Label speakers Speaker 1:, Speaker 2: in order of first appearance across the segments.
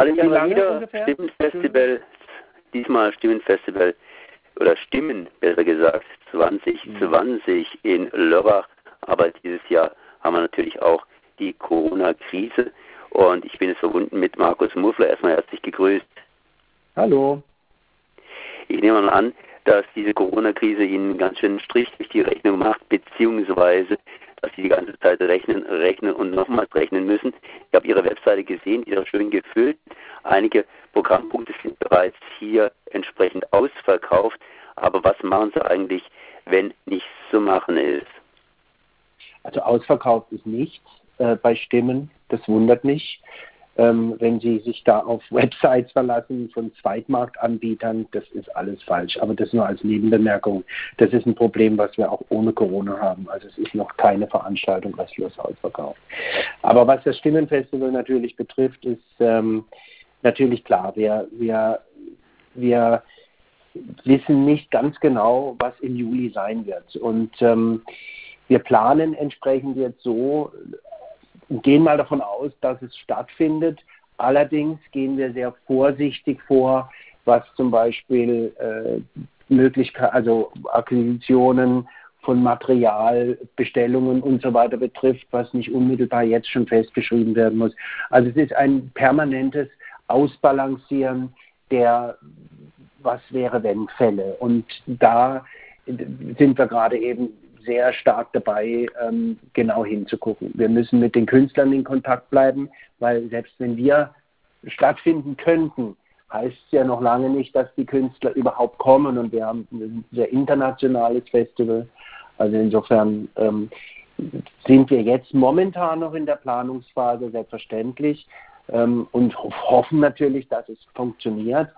Speaker 1: Alle Jahre wieder Stimmenfestival, diesmal Stimmenfestival oder Stimmen, besser gesagt, 2020 mhm. in Lörrach. Aber dieses Jahr haben wir natürlich auch die Corona-Krise. Und ich bin jetzt verbunden mit Markus Muffler. Erstmal herzlich gegrüßt.
Speaker 2: Hallo.
Speaker 1: Ich nehme mal an, dass diese Corona-Krise Ihnen ganz schön einen Strich durch die Rechnung macht, beziehungsweise dass Sie die ganze Zeit rechnen, rechnen und nochmals rechnen müssen. Ich habe Ihre Webseite gesehen, die ist schön gefüllt. Einige Programmpunkte sind bereits hier entsprechend ausverkauft. Aber was machen Sie eigentlich, wenn nichts zu machen ist?
Speaker 2: Also ausverkauft ist nichts äh, bei Stimmen, das wundert mich ähm, wenn Sie sich da auf Websites verlassen von Zweitmarktanbietern, das ist alles falsch. Aber das nur als Nebenbemerkung. Das ist ein Problem, was wir auch ohne Corona haben. Also es ist noch keine Veranstaltung restlos ausverkauft. Aber was das Stimmenfestival natürlich betrifft, ist ähm, natürlich klar, wir, wir, wir wissen nicht ganz genau, was im Juli sein wird. Und ähm, wir planen entsprechend jetzt so gehen mal davon aus, dass es stattfindet. Allerdings gehen wir sehr vorsichtig vor, was zum Beispiel äh, Möglichkeit, also Akquisitionen von Material, Bestellungen und so weiter betrifft, was nicht unmittelbar jetzt schon festgeschrieben werden muss. Also es ist ein permanentes Ausbalancieren der was wäre wenn Fälle. Und da sind wir gerade eben sehr stark dabei, ähm, genau hinzugucken. Wir müssen mit den Künstlern in Kontakt bleiben, weil selbst wenn wir stattfinden könnten, heißt es ja noch lange nicht, dass die Künstler überhaupt kommen und wir haben ein sehr internationales Festival. Also insofern ähm, sind wir jetzt momentan noch in der Planungsphase, selbstverständlich, ähm, und hoffen natürlich, dass es funktioniert.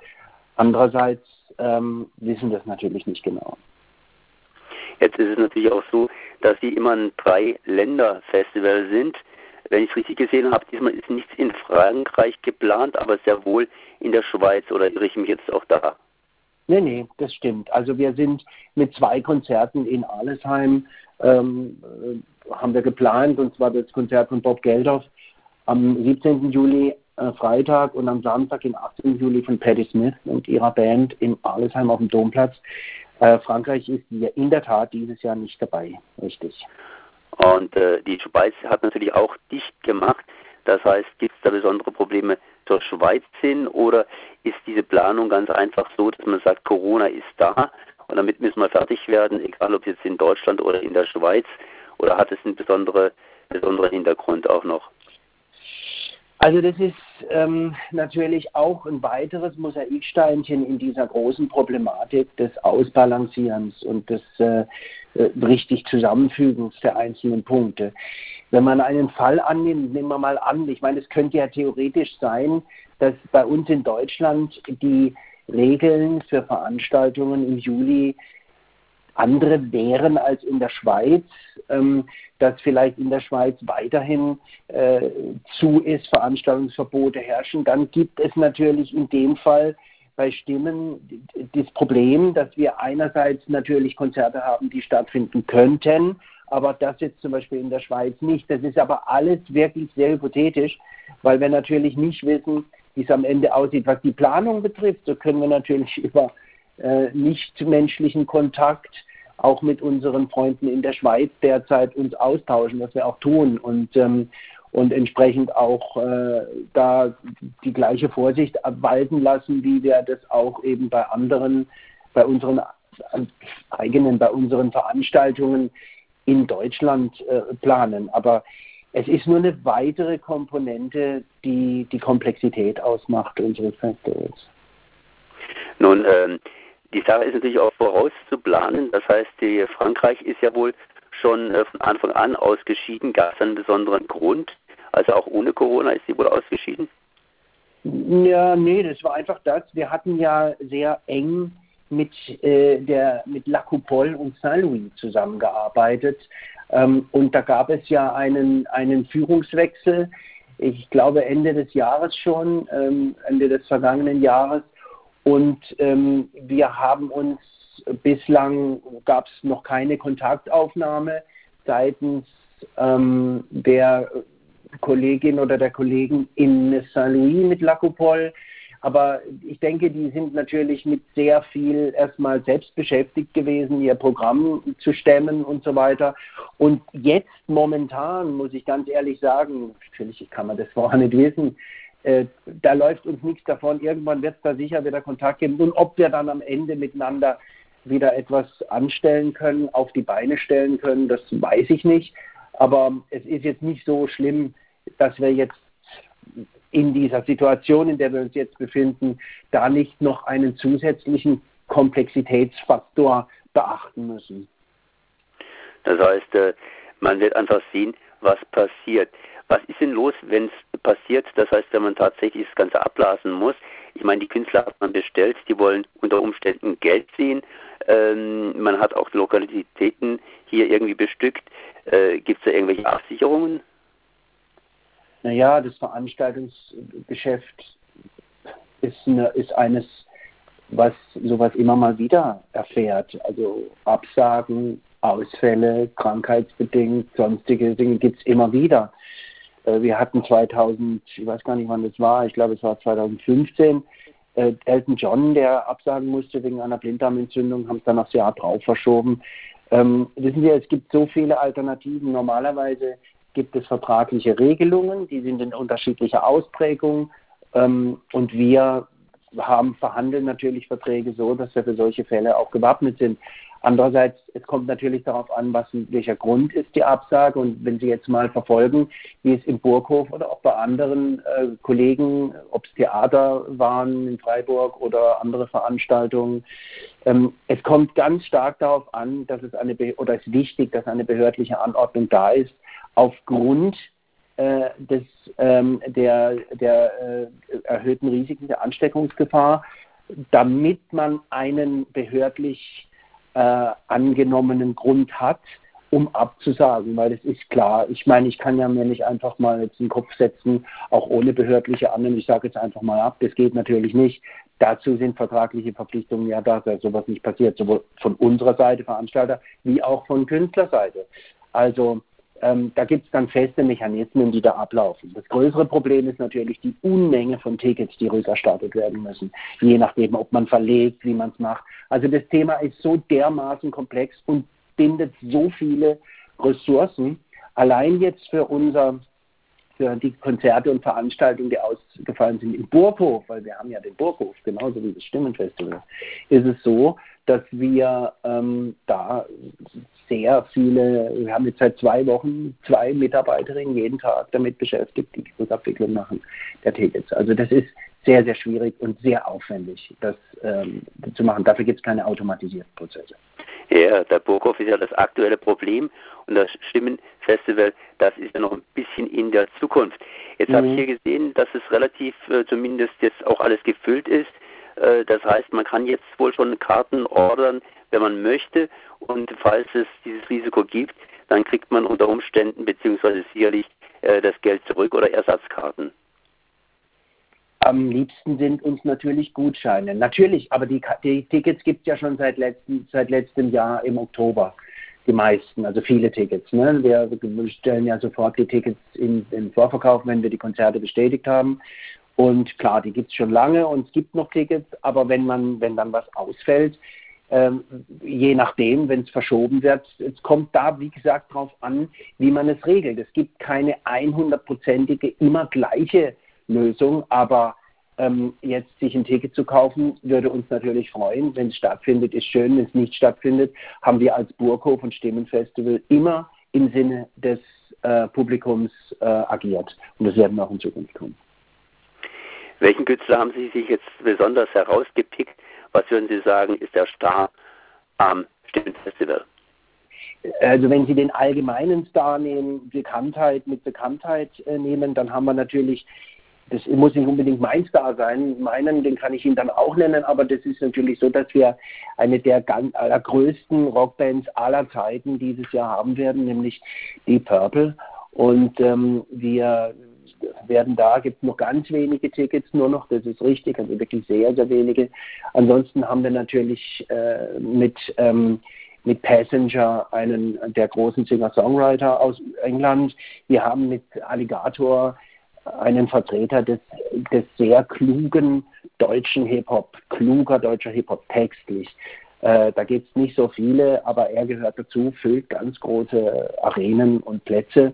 Speaker 2: Andererseits ähm, wissen wir es natürlich nicht genau.
Speaker 1: Jetzt ist es natürlich auch so, dass Sie immer ein Drei-Länder-Festival sind. Wenn ich es richtig gesehen habe, diesmal ist nichts in Frankreich geplant, aber sehr wohl in der Schweiz oder irre ich mich jetzt auch da?
Speaker 2: Nee, nee, das stimmt. Also wir sind mit zwei Konzerten in Alesheim, ähm, äh, haben wir geplant, und zwar das Konzert von Bob Geldof am 17. Juli äh, Freitag und am Samstag, den 18. Juli von Patti Smith und ihrer Band in Alesheim auf dem Domplatz. Äh, Frankreich ist in der Tat dieses Jahr nicht dabei, richtig.
Speaker 1: Und äh, die Schweiz hat natürlich auch dicht gemacht. Das heißt, gibt es da besondere Probleme zur Schweiz hin oder ist diese Planung ganz einfach so, dass man sagt, Corona ist da und damit müssen wir fertig werden, egal ob jetzt in Deutschland oder in der Schweiz oder hat es einen besondere, besonderen Hintergrund auch noch?
Speaker 2: Also das ist ähm, natürlich auch ein weiteres Mosaiksteinchen in dieser großen Problematik des Ausbalancierens und des äh, äh, richtig Zusammenfügens der einzelnen Punkte. Wenn man einen Fall annimmt, nehmen wir mal an, ich meine, es könnte ja theoretisch sein, dass bei uns in Deutschland die Regeln für Veranstaltungen im Juli andere wären als in der Schweiz, ähm, dass vielleicht in der Schweiz weiterhin äh, zu ist, Veranstaltungsverbote herrschen, dann gibt es natürlich in dem Fall bei Stimmen das Problem, dass wir einerseits natürlich Konzerte haben, die stattfinden könnten, aber das jetzt zum Beispiel in der Schweiz nicht. Das ist aber alles wirklich sehr hypothetisch, weil wir natürlich nicht wissen, wie es am Ende aussieht. Was die Planung betrifft, so können wir natürlich über äh, nichtmenschlichen Kontakt auch mit unseren Freunden in der Schweiz derzeit uns austauschen, was wir auch tun und ähm, und entsprechend auch äh, da die gleiche Vorsicht walten lassen, wie wir das auch eben bei anderen, bei unseren eigenen, bei unseren Veranstaltungen in Deutschland äh, planen. Aber es ist nur eine weitere Komponente, die die Komplexität ausmacht unseres Festivals.
Speaker 1: Nun, ähm, die Sache ist natürlich auch vorauszuplanen. Das heißt, die Frankreich ist ja wohl schon äh, von Anfang an ausgeschieden. Gab es einen besonderen Grund? Also auch ohne Corona ist sie wohl ausgeschieden?
Speaker 2: Ja, nee, das war einfach das. Wir hatten ja sehr eng mit, äh, der, mit La Coupole und Saint-Louis zusammengearbeitet. Ähm, und da gab es ja einen, einen Führungswechsel, ich glaube Ende des Jahres schon, ähm, Ende des vergangenen Jahres. Und ähm, wir haben uns bislang gab es noch keine Kontaktaufnahme seitens ähm, der Kollegin oder der Kollegen in Saint-Louis mit Lacopol. Aber ich denke, die sind natürlich mit sehr viel erstmal selbst beschäftigt gewesen, ihr Programm zu stemmen und so weiter. Und jetzt momentan, muss ich ganz ehrlich sagen, natürlich kann man das vorher nicht wissen, äh, da läuft uns nichts davon. Irgendwann wird es da sicher wieder Kontakt geben. Und ob wir dann am Ende miteinander wieder etwas anstellen können, auf die Beine stellen können, das weiß ich nicht. Aber es ist jetzt nicht so schlimm, dass wir jetzt in dieser Situation, in der wir uns jetzt befinden, da nicht noch einen zusätzlichen Komplexitätsfaktor beachten müssen.
Speaker 1: Das heißt, äh, man wird einfach sehen, was passiert. Was ist denn los, wenn es passiert? Das heißt, wenn man tatsächlich das Ganze abblasen muss. Ich meine, die Künstler hat man bestellt, die wollen unter Umständen Geld sehen. Ähm, man hat auch Lokalitäten hier irgendwie bestückt. Äh, Gibt es da irgendwelche Absicherungen?
Speaker 2: Naja, das Veranstaltungsgeschäft ist, eine, ist eines, was sowas immer mal wieder erfährt. Also Absagen, Ausfälle, krankheitsbedingt, sonstige Dinge gibt es immer wieder. Äh, wir hatten 2000, ich weiß gar nicht wann das war, ich glaube es war 2015, äh, Elton John, der absagen musste wegen einer Blinddarmentzündung, haben es dann aufs Jahr drauf verschoben. Ähm, wissen Sie, es gibt so viele Alternativen. Normalerweise gibt es vertragliche Regelungen, die sind in unterschiedlicher Ausprägung. Ähm, und wir haben verhandeln natürlich Verträge so, dass wir für solche Fälle auch gewappnet sind. Andererseits, es kommt natürlich darauf an, was welcher Grund ist die Absage. Und wenn Sie jetzt mal verfolgen, wie es im Burghof oder auch bei anderen äh, Kollegen, ob es Theater waren in Freiburg oder andere Veranstaltungen, ähm, es kommt ganz stark darauf an, dass es eine oder es ist wichtig, dass eine behördliche Anordnung da ist, aufgrund äh, des, ähm, der, der äh, erhöhten Risiken der Ansteckungsgefahr, damit man einen behördlich äh, angenommenen Grund hat, um abzusagen, weil es ist klar, ich meine, ich kann ja mir nicht einfach mal jetzt den Kopf setzen, auch ohne behördliche Annahme, ich sage jetzt einfach mal ab, das geht natürlich nicht. Dazu sind vertragliche Verpflichtungen ja da, dass sowas nicht passiert, sowohl von unserer Seite, Veranstalter, wie auch von Künstlerseite. Also ähm, da gibt es dann feste Mechanismen, die da ablaufen. Das größere Problem ist natürlich die Unmenge von Tickets, die rückerstattet werden müssen, je nachdem, ob man verlegt, wie man es macht. Also das Thema ist so dermaßen komplex und bindet so viele Ressourcen. Allein jetzt für unser die Konzerte und Veranstaltungen, die ausgefallen sind im Burghof, weil wir haben ja den Burghof, genauso wie das Stimmenfestival, ist es so, dass wir ähm, da sehr viele, wir haben jetzt seit zwei Wochen zwei Mitarbeiterinnen jeden Tag damit beschäftigt, die Rückabwicklung machen der Tickets. Also das ist sehr, sehr schwierig und sehr aufwendig, das ähm, zu machen. Dafür gibt es keine automatisierten Prozesse.
Speaker 1: Ja, der Burghof ist ja das aktuelle Problem und das Stimmenfestival, das ist ja noch ein bisschen in der Zukunft. Jetzt mhm. habe ich hier gesehen, dass es relativ äh, zumindest jetzt auch alles gefüllt ist. Äh, das heißt, man kann jetzt wohl schon Karten ordern, wenn man möchte und falls es dieses Risiko gibt, dann kriegt man unter Umständen beziehungsweise sicherlich äh, das Geld zurück oder Ersatzkarten.
Speaker 2: Am liebsten sind uns natürlich Gutscheine. Natürlich, aber die, die Tickets gibt es ja schon seit, letzten, seit letztem Jahr im Oktober. Die meisten, also viele Tickets. Ne? Wir stellen ja sofort die Tickets in den Vorverkauf, wenn wir die Konzerte bestätigt haben. Und klar, die gibt es schon lange und es gibt noch Tickets, aber wenn man, wenn dann was ausfällt, ähm, je nachdem, wenn es verschoben wird. Es kommt da, wie gesagt, darauf an, wie man es regelt. Es gibt keine 100%ige, immer gleiche Lösung, aber ähm, jetzt sich ein Ticket zu kaufen, würde uns natürlich freuen. Wenn es stattfindet, ist schön. Wenn es nicht stattfindet, haben wir als Burghof und Stimmenfestival immer im Sinne des äh, Publikums äh, agiert. Und das werden wir auch in Zukunft tun.
Speaker 1: Welchen Künstler haben Sie sich jetzt besonders herausgepickt, was würden Sie sagen, ist der Star am Stimmenfestival?
Speaker 2: Also wenn Sie den allgemeinen Star nehmen, Bekanntheit mit Bekanntheit äh, nehmen, dann haben wir natürlich, das muss nicht unbedingt mein Star sein, meinen, den kann ich Ihnen dann auch nennen, aber das ist natürlich so, dass wir eine der ganz allergrößten Rockbands aller Zeiten dieses Jahr haben werden, nämlich die Purple. Und ähm, wir werden da, gibt es noch ganz wenige Tickets nur noch, das ist richtig, also wirklich sehr, sehr wenige. Ansonsten haben wir natürlich äh, mit ähm, mit Passenger, einen der großen Singer-Songwriter aus England. Wir haben mit Alligator einen Vertreter des, des sehr klugen deutschen Hip-Hop, kluger deutscher Hip-Hop textlich. Äh, da gibt es nicht so viele, aber er gehört dazu, füllt ganz große Arenen und Plätze.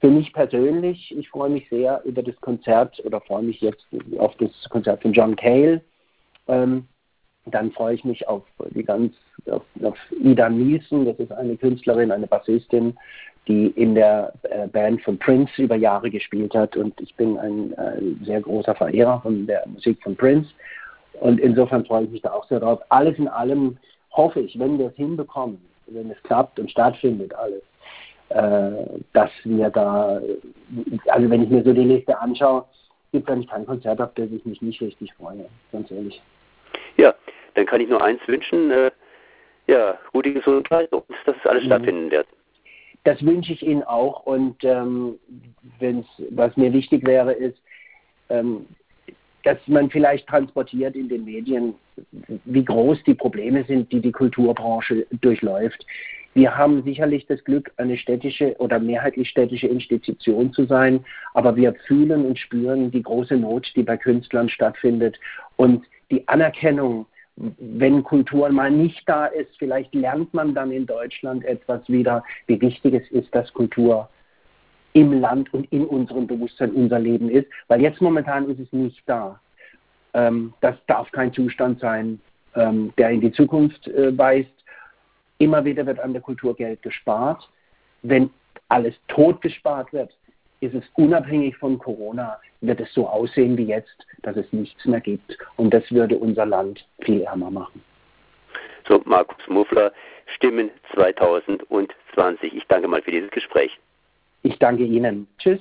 Speaker 2: Für mich persönlich, ich freue mich sehr über das Konzert oder freue mich jetzt auf das Konzert von John Cale. Ähm, dann freue ich mich auf die ganz auf, auf Ida Nielsen, das ist eine Künstlerin, eine Bassistin, die in der äh, Band von Prince über Jahre gespielt hat und ich bin ein, ein sehr großer Verehrer von der Musik von Prince und insofern freue ich mich da auch sehr drauf. Alles in allem hoffe ich, wenn wir es hinbekommen, wenn es klappt und stattfindet alles, dass wir da, also wenn ich mir so die Liste anschaue, gibt es eigentlich kein Konzert, auf das ich mich nicht richtig freue, ganz ehrlich.
Speaker 1: Ja, dann kann ich nur eins wünschen, äh, ja, gute Gesundheit und dass es alles mhm. stattfinden wird.
Speaker 2: Das wünsche ich Ihnen auch und ähm, wenn's, was mir wichtig wäre, ist, ähm, dass man vielleicht transportiert in den Medien, wie groß die Probleme sind, die die Kulturbranche durchläuft. Wir haben sicherlich das Glück, eine städtische oder mehrheitlich städtische Institution zu sein, aber wir fühlen und spüren die große Not, die bei Künstlern stattfindet und die Anerkennung wenn Kultur mal nicht da ist, vielleicht lernt man dann in Deutschland etwas wieder, wie wichtig es ist, dass Kultur im Land und in unserem Bewusstsein unser Leben ist, weil jetzt momentan ist es nicht da. Ähm, das darf kein Zustand sein, ähm, der in die Zukunft äh, weist. Immer wieder wird an der Kultur Geld gespart. Wenn alles tot gespart wird, ist es unabhängig von Corona, wird es so aussehen wie jetzt, dass es nichts mehr gibt. Und das würde unser Land viel ärmer machen.
Speaker 1: So, Markus Muffler, Stimmen 2020. Ich danke mal für dieses Gespräch.
Speaker 2: Ich danke Ihnen. Tschüss.